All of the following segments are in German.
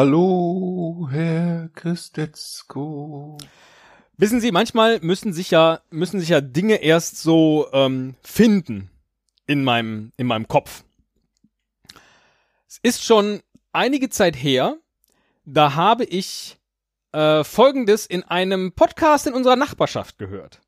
Hallo, Herr Christetzko. Wissen Sie, manchmal müssen sich ja, müssen sich ja Dinge erst so ähm, finden in meinem, in meinem Kopf. Es ist schon einige Zeit her, da habe ich äh, Folgendes in einem Podcast in unserer Nachbarschaft gehört.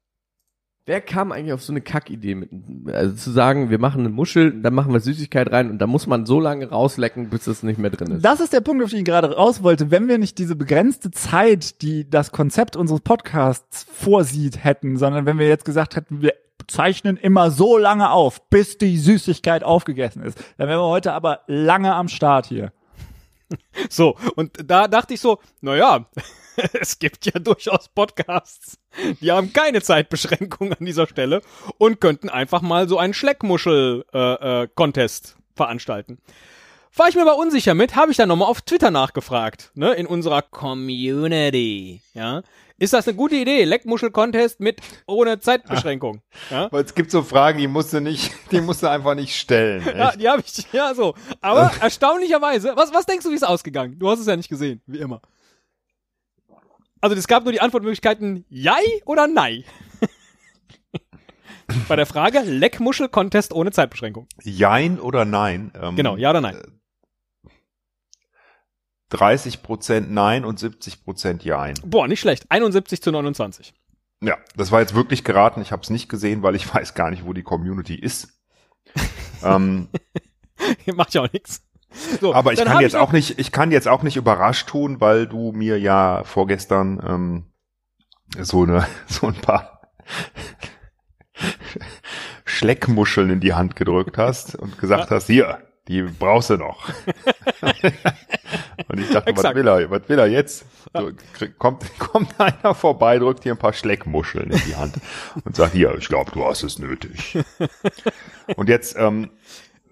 Wer kam eigentlich auf so eine Kackidee mit, also zu sagen, wir machen eine Muschel, dann machen wir Süßigkeit rein und da muss man so lange rauslecken, bis es nicht mehr drin ist. Das ist der Punkt, auf den ich gerade raus wollte. Wenn wir nicht diese begrenzte Zeit, die das Konzept unseres Podcasts vorsieht, hätten, sondern wenn wir jetzt gesagt hätten, wir zeichnen immer so lange auf, bis die Süßigkeit aufgegessen ist, dann wären wir heute aber lange am Start hier. So, und da dachte ich so, naja, es gibt ja durchaus Podcasts, die haben keine Zeitbeschränkung an dieser Stelle und könnten einfach mal so einen Schleckmuschel-Contest äh, äh, veranstalten. War ich mir aber unsicher mit, habe ich dann nochmal auf Twitter nachgefragt, ne, in unserer Community, ja. Ist das eine gute Idee? Leckmuschel-Contest mit ohne Zeitbeschränkung. Ja? Weil es gibt so Fragen, die musst du nicht, die musst du einfach nicht stellen. Echt. Ja, die habe ich, ja so. Aber erstaunlicherweise, was, was denkst du, wie es ausgegangen? Du hast es ja nicht gesehen, wie immer. Also es gab nur die Antwortmöglichkeiten Jai oder Nei. Bei der Frage Leckmuschel-Contest ohne Zeitbeschränkung. Jein oder nein? Ähm, Genau, ja oder nein. 30 Prozent Nein und 70 Prozent Jein. Boah, nicht schlecht. 71 zu 29. Ja, das war jetzt wirklich geraten. Ich habe es nicht gesehen, weil ich weiß gar nicht, wo die Community ist. ähm, Macht ja auch nichts. So, aber ich kann jetzt auch nicht, ich kann jetzt auch nicht überrascht tun, weil du mir ja vorgestern ähm, so eine, so ein paar Schleckmuscheln in die Hand gedrückt hast und gesagt hast, hier, die brauchst du noch. und ich dachte, was will er, was will er jetzt? So, kommt, kommt einer vorbei, drückt dir ein paar Schleckmuscheln in die Hand und sagt, hier, ich glaube, du hast es nötig. und jetzt, ähm,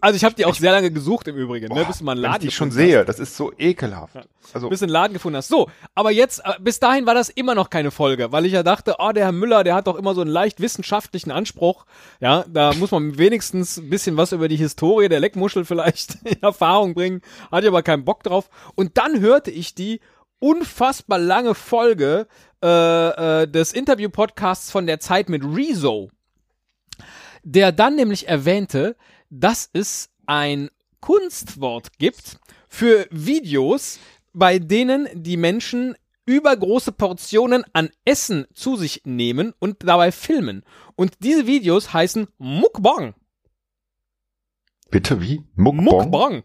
Also ich habe die auch sehr lange gesucht im Übrigen, ne, boah, bis du mal einen wenn ich Laden die schon gefunden sehe, das ist so ekelhaft. Also, bis du einen Laden gefunden hast. So, aber jetzt, äh, bis dahin war das immer noch keine Folge, weil ich ja dachte, oh, der Herr Müller, der hat doch immer so einen leicht wissenschaftlichen Anspruch. Ja, da muss man wenigstens ein bisschen was über die Historie der Leckmuschel vielleicht in Erfahrung bringen. Hatte ich aber keinen Bock drauf. Und dann hörte ich die unfassbar lange Folge äh, äh, des Interview-Podcasts von der Zeit mit Rezo, der dann nämlich erwähnte, dass es ein Kunstwort gibt für Videos, bei denen die Menschen übergroße Portionen an Essen zu sich nehmen und dabei filmen. Und diese Videos heißen Mukbang. bitte wie? Mukbang? Mukbang.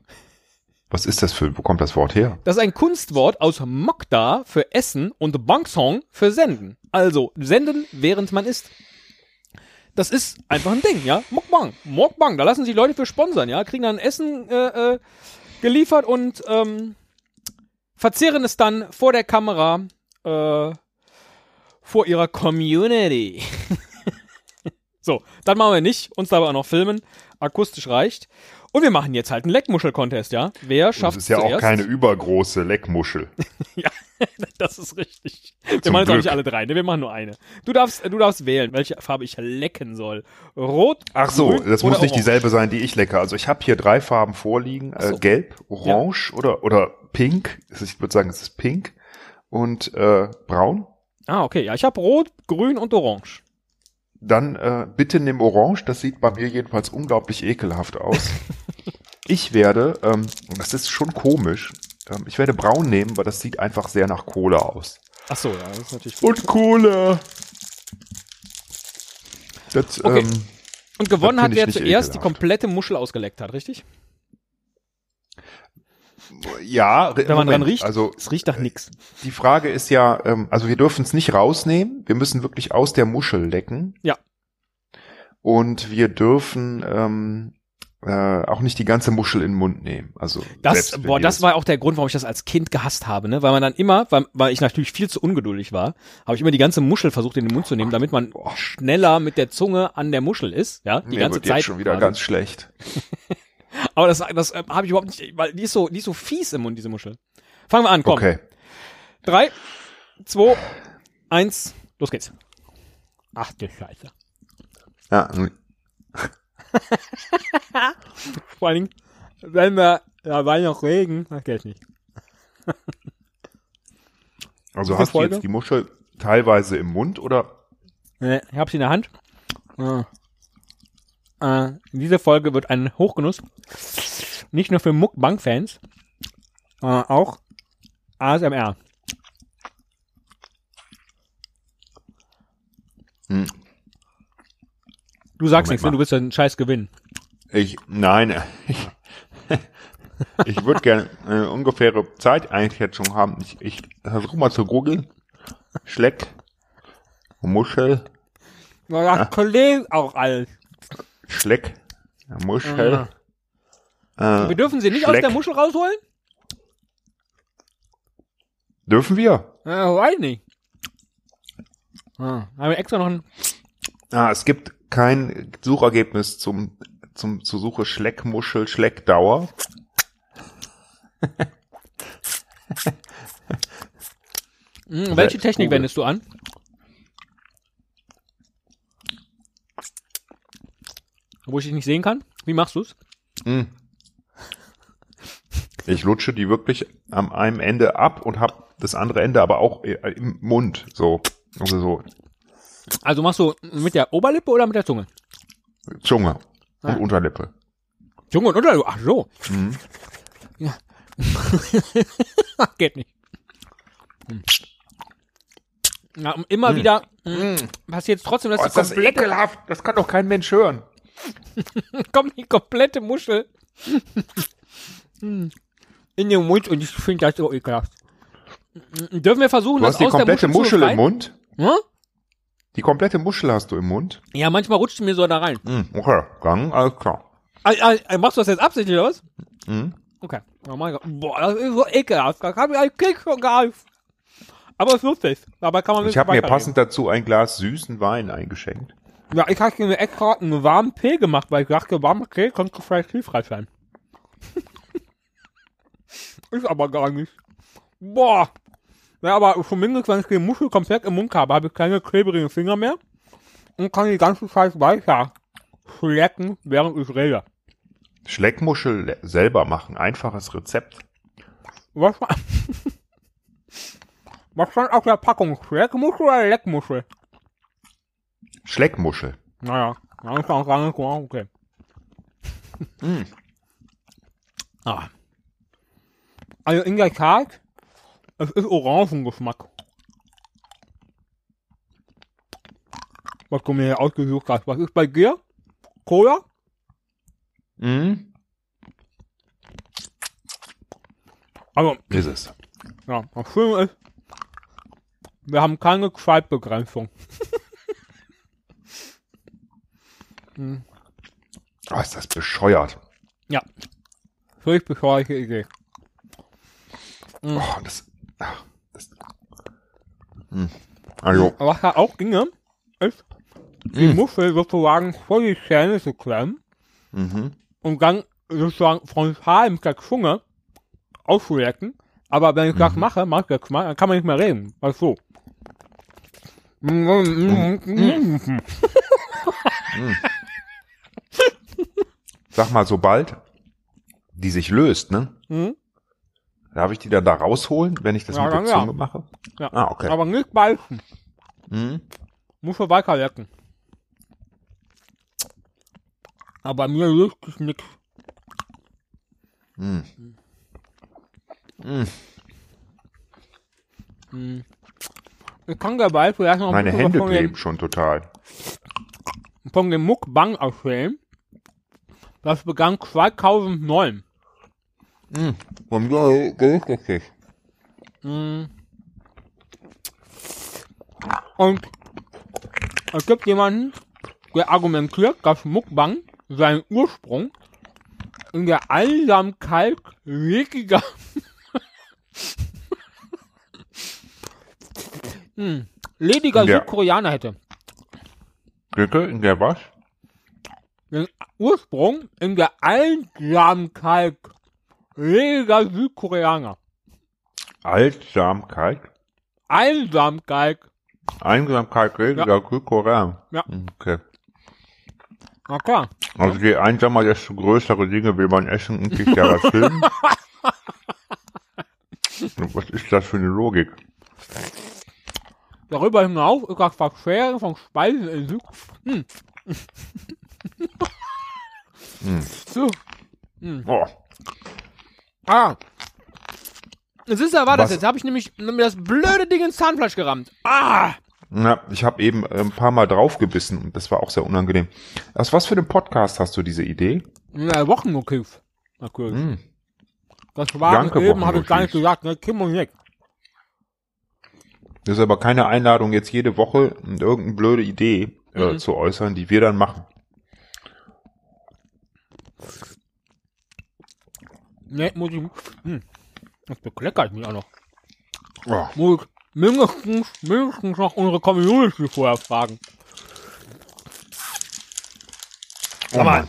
Was ist das für, wo kommt das Wort her? Das ist ein Kunstwort aus Mokda für Essen und Bangsong für Senden. Also senden, während man isst. Das ist einfach ein Ding, ja. Mukbang. Mukbang. Da lassen sich Leute für sponsern, ja. Kriegen dann Essen äh, äh, geliefert und ähm, verzehren es dann vor der Kamera äh, vor ihrer Community. so, dann machen wir nicht. Uns dabei auch noch filmen. Akustisch reicht. Und wir machen jetzt halt einen Leckmuschel-Contest, ja. Wer Das schafft ist ja zuerst? auch keine übergroße Leckmuschel. Ja, das ist richtig. Wir Zum machen jetzt auch nicht alle drei, ne? Wir machen nur eine. Du darfst, du darfst wählen, welche Farbe ich lecken soll. Rot, Ach so, grün das muss nicht orange. dieselbe sein, die ich lecke. Also ich habe hier drei Farben vorliegen. So. Äh, Gelb, Orange oder, oder Pink. Ich würde sagen, es ist Pink. Und äh, Braun. Ah, okay. Ja, ich habe Rot, Grün und Orange. Dann äh, bitte nimm Orange. Das sieht bei mir jedenfalls unglaublich ekelhaft aus. ich werde, ähm, das ist schon komisch, ähm, ich werde Braun nehmen, weil das sieht einfach sehr nach Cola aus. Ach so, ja, das ist natürlich gut. Und Cola. Das, Okay. ähm, Und gewonnen hat, wer zuerst die ekelhaft. komplette Muschel ausgeleckt hat, richtig? ja, Wenn man dran riecht, also es riecht nach nix. Die Frage ist ja, ähm, also wir dürfen es nicht rausnehmen. Wir müssen wirklich aus der Muschel lecken. Ja. Und wir dürfen ähm, äh, auch nicht die ganze Muschel in den Mund nehmen. Also Das, boah, das war auch der Grund, warum ich das als Kind gehasst habe, ne? Weil man dann immer, weil, weil ich natürlich viel zu ungeduldig war, habe ich immer die ganze Muschel versucht in den Mund zu nehmen, damit man Boah. schneller mit der Zunge an der Muschel ist, ja? Die mir ganze wird Zeit. jetzt schon wieder quasi. ganz schlecht. Aber das, das äh, habe ich überhaupt nicht, weil die ist so, die ist so fies im Mund, diese Muschel. Fangen wir an, komm. Okay. Drei, zwei, eins, los geht's. Ach du Scheiße. Ja. Vor allen Dingen, wenn wir dabei noch reden, das geht nicht. Also hast du Folge? jetzt die Muschel teilweise im Mund oder? Nee, ich hab sie in der Hand. Äh, äh, diese Folge wird ein Hochgenuss. Nicht nur für Muckbang-Fans, äh, auch ASMR. Hm. Du sagst Moment nichts, ne? du willst ja einen Scheiß gewinnen. Ich, nein, ich, ich würde gerne eine ungefähre Zeit eigentlich jetzt schon haben. Ich, ich versuche mal zu googeln. Schleck, Muschel, Ja, das Kollege auch alles. Schleck, Muschel. Äh, Wir dürfen sie nicht aus Schleck. der Muschel rausholen? Dürfen wir? Ja, weiß nicht. Ah, haben wir extra noch ein. Ah, es gibt kein Suchergebnis zum, zum, zur Suche Schleckmuschel, Schleckdauer. Hm, welche Technik Google. wendest du an? Wo ich dich nicht sehen kann? Wie machst du's? Hm. Ich lutsche die wirklich am einem Ende ab und hab das andere Ende aber auch äh, im Mund. So. Also so Also machst du mit der Oberlippe oder mit der Zunge? Zunge und Ah. Unterlippe. Zunge und Unterlippe? Ach so. Mhm. Ja. Geht nicht. Und immer wieder hm, passiert es trotzdem, dass Oh, die ist das komplette, ekelhaft. Das kann doch kein Mensch hören. kommt die komplette Muschel in den Mund und ich finde das so ekelhaft. Dürfen wir versuchen, Du das hast die komplette Muschel, Muschel im? Mund. Hm? Die komplette Muschel hast du im Mund. Ja, manchmal rutscht die mir so da rein. Mhm. Okay, dann alles klar. Ah, ah, machst du das jetzt absichtlich oder was? Mhm. Okay. Oh mein Gott. Boah, das ist so ekelhaft. Da habe ich einen Kick schon gehabt. Aber es ist lustig. Dabei kann man Ich habe mir passend dazu ein Glas süßen Wein eingeschenkt. Ja, ich habe mir extra einen warmen Tee gemacht, weil ich dachte, warmer Tee könnte vielleicht hilfreich sein. ist aber gar nicht. Boah. Ja, aber zumindest, wenn ich die Muschel komplett im Mund habe, habe ich keine klebrigen Finger mehr und kann die ganze Zeit weiter schlecken, während ich rede. Schleckmuschel le- selber machen. Einfaches Rezept. Was, was stand auf der Packung? Schleckmuschel oder Leckmuschel? Schleckmuschel. Naja, dann ist auch gar nicht klar, okay. Mm. Ah. Also in der Tat, es ist Orangengeschmack. Was du mir hier ausgesucht hast. Was ist bei dir? Cola? Mhm. Also, Ist es. ja, das Schöne ist, wir haben keine Zeitbegrenzung. Oh, ist das bescheuert. Ja. Völlig bescheuerte Idee. Oh, das, das. Hm. Also, Was da auch ginge, ist, die Muschel sozusagen vor die Zähne zu klemmen mhm. und dann sozusagen frontal mit der Zunge auszulecken. Aber wenn ich das mache, mach ich das mal, dann kann man nicht mehr reden. Weißt du? sag mal, sobald die sich löst, ne? Darf ich die dann da rausholen, wenn ich das Ja, mit der dann ja. Zunge mache? Ja. Ah, okay. Aber nicht beißen. Mhm. Muss man weiter lecken. Aber mir löst sich nix. Mhm. Mhm. Ich kann dabei vielleicht noch ein Meine Hände von dem, kleben schon total. von dem Muckbang erzählen. Das begann 2009. Mhm. Und ja, gerüchtet. Mm. Und es gibt jemanden, der argumentiert, dass Mukbang seinen Ursprung in der Einsamkeit legiger hm, lediger der- Südkoreaner hätte. Glücke in der was? Den Ursprung in der Einsamkeit lediger Südkoreaner. Altsamkeit. Einsamkeit. Einsamkeit, Korea. Ja. Mhm, Okay. Na klar. Also je einsamer, desto größere Dinge will man essen und sich daran filmen. Was ist das für eine Logik? Darüber hinaus ist das Verschweren von Speisen in Zukunft. Hm. So. Oh, Ah. Es ist ja, war das Was- jetzt. Habe ich nämlich mir das blöde Ding ins Zahnfleisch gerammt. Ah. na, ich habe eben äh, ein paar Mal draufgebissen und das war auch sehr unangenehm. Aus was für einem Podcast hast du diese Idee? Na, Wochenmotiv. Natürlich. Hm. Das war Danke, eben, habe ich gar nicht gesagt. Ne? Kim und Nick. Das ist aber keine Einladung, jetzt jede Woche irgendeine blöde Idee äh, zu äußern, die wir dann machen. Ne, muss ich. Hm. Das bekleckert mich auch noch. Oh. Muss ich mindestens, mindestens noch unsere Community vorher fragen. Oh Mann.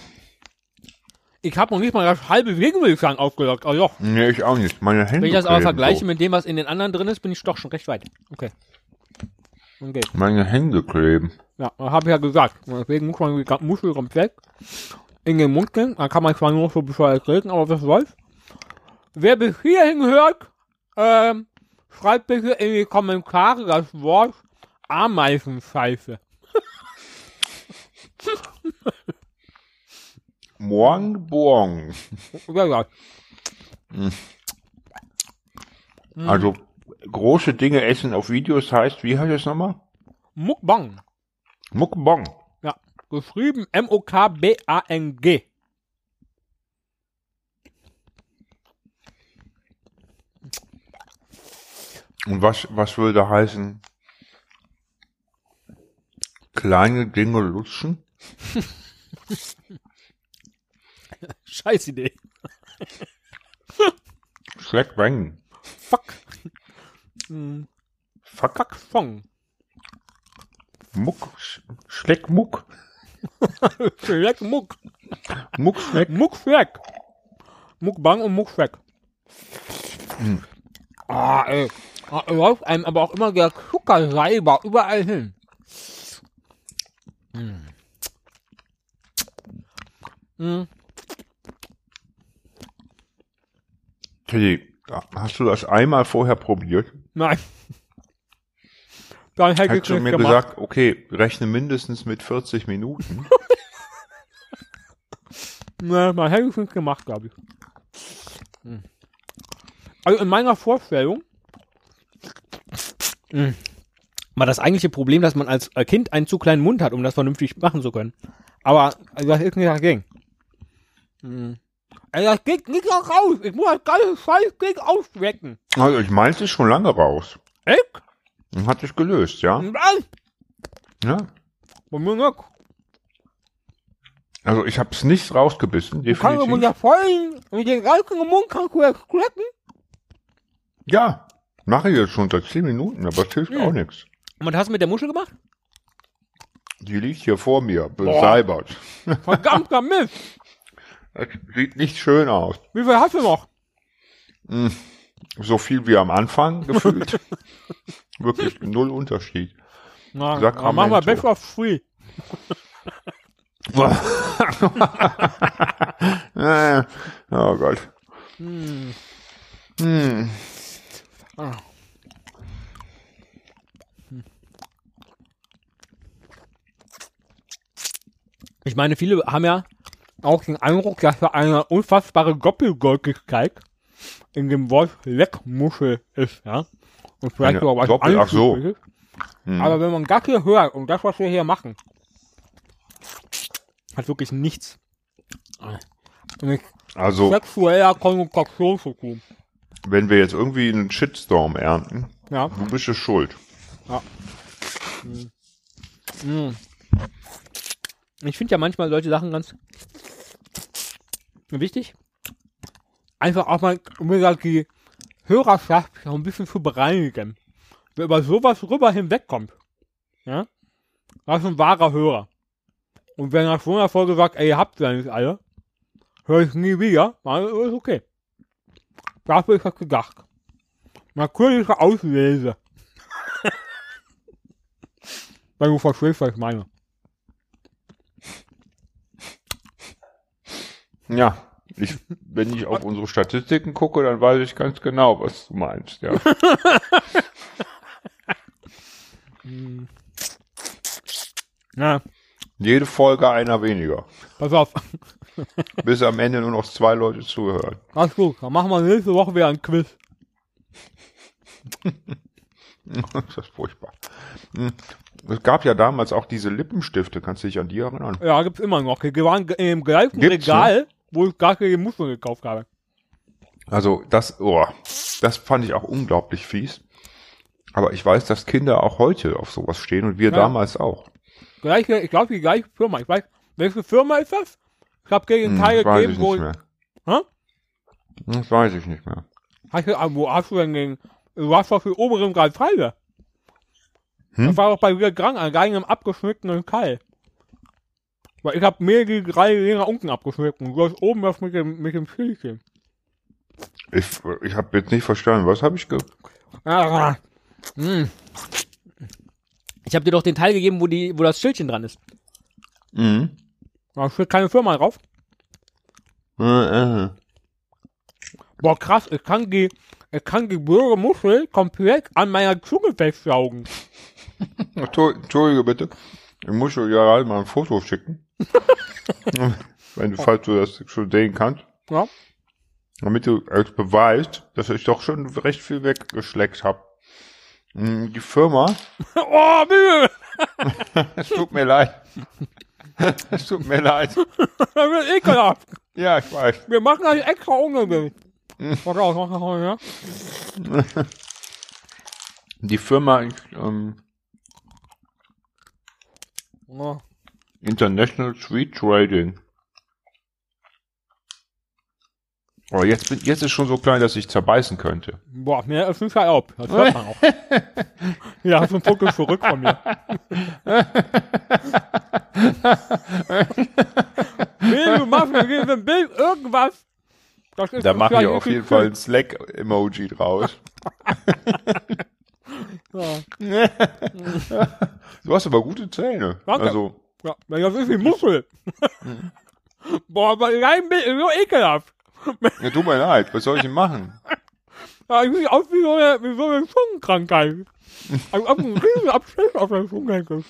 Ich habe noch nicht mal das halbe Wegen, will ich sagen, aufgelockt. Also doch. Nee, ich auch nicht. Meine Hände Wenn ich das aber vergleiche so. mit dem, was in den anderen drin ist, bin ich doch schon recht weit. Okay. Okay. Meine Hände kleben. Ja, habe ich ja gesagt. Deswegen muss man die Muschel komplett in den Mund gehen. Dann kann man zwar nur so bescheuert reden, aber was soll's. Wer bis hierhin hört, ähm, schreibt bitte in die Kommentare das Wort Ameisenscheiße. Morgen, Born. Ja, ja. Also, große Dinge essen auf Videos heißt, wie heißt das nochmal? Mukbang. Mukbang. Ja. Geschrieben M-O-K-B-A-N-G. Und was, was würde heißen? Kleine Dinge lutschen? Scheiß Idee. Schleck bang. Fuck. Fuck. Fuck Song. Muck. Sch- Schleck Muck. Schleck Muck. Muck Schleck. Muckschleck. Muckbang und Muckschleck. Ah, ey. Ah, läuft einem aber auch immer der Zuckersalber überall hin. Mm. Mm. Teddy, hast du das einmal vorher probiert? Nein. Dann hätte ich Hättest du nicht mir gemacht. gesagt, okay, rechne mindestens mit 40 Minuten. Ne, man hätte es nicht gemacht, glaube ich. Hm. Also in meiner Vorstellung hm, war das eigentliche Problem, dass man als Kind einen zu kleinen Mund hat, um das vernünftig machen zu können. Aber also das ist nicht dagegen. Hm. Also das geht nicht noch raus. Ich muss das ganze Scheiß ausschmecken. Also ich meinte es schon lange raus. Echt? Und hat sich gelöst, ja? Nein, Ja. bei mir nicht. Also ich habe es nicht rausgebissen, Du kannst mit definitiv. der vollen, mit dem ganzen Mund kannst du das schmecken. Ja, mache ich jetzt schon seit 10 Minuten, aber es hilft Hm. auch nichts. Und was hast du mit der Muschel gemacht? Die liegt hier vor mir, beseibert. Verdammter Mist. Das sieht nicht schön aus. Wie viel hast du noch? So viel wie am Anfang gefühlt. Wirklich null Unterschied. Na, dann machen wir. Best of Free. Oh Gott. Hm. Hm. Ah. Ich meine, viele haben ja auch den Eindruck, dass da eine unfassbare Doppelgäugigkeit in dem Wort Leckmuschel ist, ja. Und vielleicht sogar was Doppel- ach so. Hm. Aber wenn man das hier hört und das, was wir hier machen, hat wirklich nichts mit Also, sexueller Kommunikation zu tun. Wenn wir jetzt irgendwie einen Shitstorm ernten, Ja. du bist es schuld. Mm. Ich finde ja manchmal solche Sachen ganz wichtig. Einfach auch mal, um mir gesagt, die Hörerschaft noch ein bisschen zu bereinigen. Wer über sowas rüber hinwegkommt, ja, das ist ein wahrer Hörer. Und wer nach so einer Folge sagt, ey, ihr habt ja nicht alle, höre ich nie wieder, dann ist okay. Dafür ist das gedacht. Natürliche Auslese. Wenn du verstehst, was ich meine. Ja, ich, wenn ich auf unsere Statistiken gucke, dann weiß ich ganz genau, was du meinst, ja. Ja, Jede Folge einer weniger. pass auf. Bis am Ende nur noch zwei Leute zuhören. Alles gut, dann machen wir nächste Woche wieder ein Quiz. das ist furchtbar. Hm. Es gab ja damals auch diese Lippenstifte, kannst du dich an die erinnern? Ja, gibt's immer noch. Die waren im gleichen Gibt's, Regal, wo ich gar keine Muscheln gekauft habe. Also das, oh, das fand ich auch unglaublich fies. Aber ich weiß, dass Kinder auch heute auf sowas stehen und wir Ja. damals auch. Gleiche, ich glaube, die gleiche Firma. Ich weiß, welche Firma ist das? Ich habe gegen Hm, Teil weiß gegeben, wo nicht. Hä? Das weiß ich nicht mehr. Hast du, ah, wo hast du denn den, du hast doch für oberen Grad Pfeile. Hm? Das war doch bei mir Grang, an einem abgeschnittenen Keil. Weil ich habe mir die drei Ringe unten abgeschnitten. Du hast oben das mit dem, mit dem Schildchen. Ich, ich habe jetzt nicht verstanden. Was habe ich ge... Ah, hm. Ich habe dir doch den Teil gegeben, wo die, wo das Schildchen dran ist. Mhm. Da steht keine Firma drauf. Äh. Boah, krass, ich kann die, ich kann die blöde Muschel komplett an meiner Zunge festsaugen. Entschuldige bitte. Ich muss dir ja halt mal ein Foto schicken. Wenn du, falls du das schon sehen kannst. Ja. Damit du als beweist, dass ich doch schon recht viel weggeschleckt habe. Die Firma, Oh, Mühe! es tut mir leid. Es tut mir leid. Das wird ekelhaft. Ja, ich weiß. Wir machen das extra ungesund. Pass auf, mach das mal, ja? Die Firma ähm, Oh. International Sweet Trading. Oh, jetzt, bin, jetzt ist schon so klein, dass ich zerbeißen könnte. Boah, mir ist nicht auf. Das hört man auch. ja, hast du ein Foto zurück von mir. Will du machen, wir ein Bild, irgendwas. Da mache ich auf jeden Fall ein Slack-Emoji draus. Ja. Du hast aber gute Zähne. Danke. Also, Ja, das ist wie Muschel. Boah, aber dein Bild ist so ekelhaft. ja, tut mir leid, was soll ich denn machen? Ja, ich sehe aus wie so eine, wie so eine Zungenkrankheit. Also auf einen riesen Abschluss auf der Zunge hängst.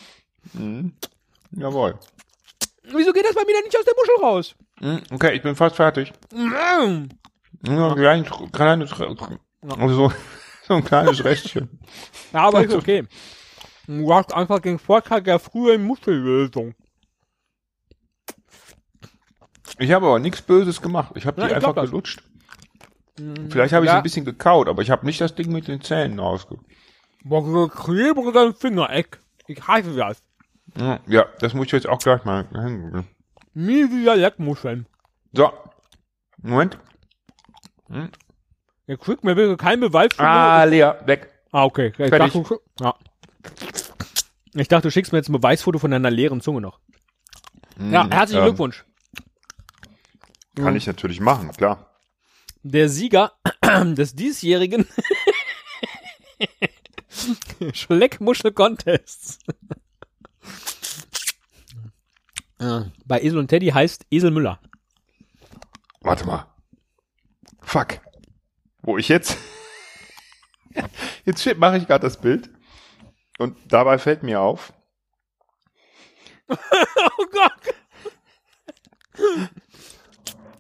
Mhm. Jawohl. Wieso geht das bei mir denn nicht aus der Muschel raus? Mhm, Okay, ich bin fast fertig. Mm. Nur ein kleines, also so, so ein kleines Restchen. Ja, aber ist okay. Du hast einfach den Vorteil der frühen Muschellösung. Ich habe aber nichts Böses gemacht. Ich habe Ja, die ich einfach gelutscht. Vielleicht habe ich Ja. sie ein bisschen gekaut, aber ich habe nicht das Ding mit den Zähnen ausge... Boah, so klebrige Fingereck. Ich hasse das. Ja, das muss ich jetzt auch gleich mal hin. Nie wieder Leckmuscheln. So. Moment. Ihr kriegt mir bitte keinen Beweis Ah, Lea, weg. Ah, okay. Ich Fertig. dachte, du, ja. ich dachte, du schickst mir jetzt ein Beweisfoto von deiner leeren Zunge noch. Ja, herzlichen ähm, Glückwunsch. Kann ich natürlich machen, klar. Der Sieger des diesjährigen Schleckmuschel-Contests. Ja, Bei Esel und Teddy heißt Esel Müller. Warte mal. Fuck. Wo ich jetzt... jetzt mache ich gerade das Bild. Und dabei fällt mir auf, Oh Gott.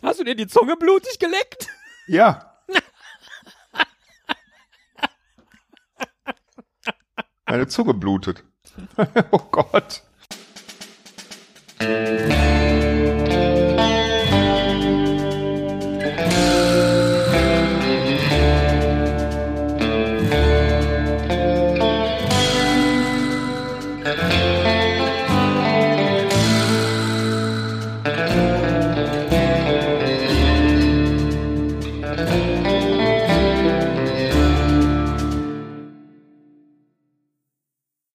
Hast du dir die Zunge blutig geleckt? ja. Meine Zunge blutet. oh Gott.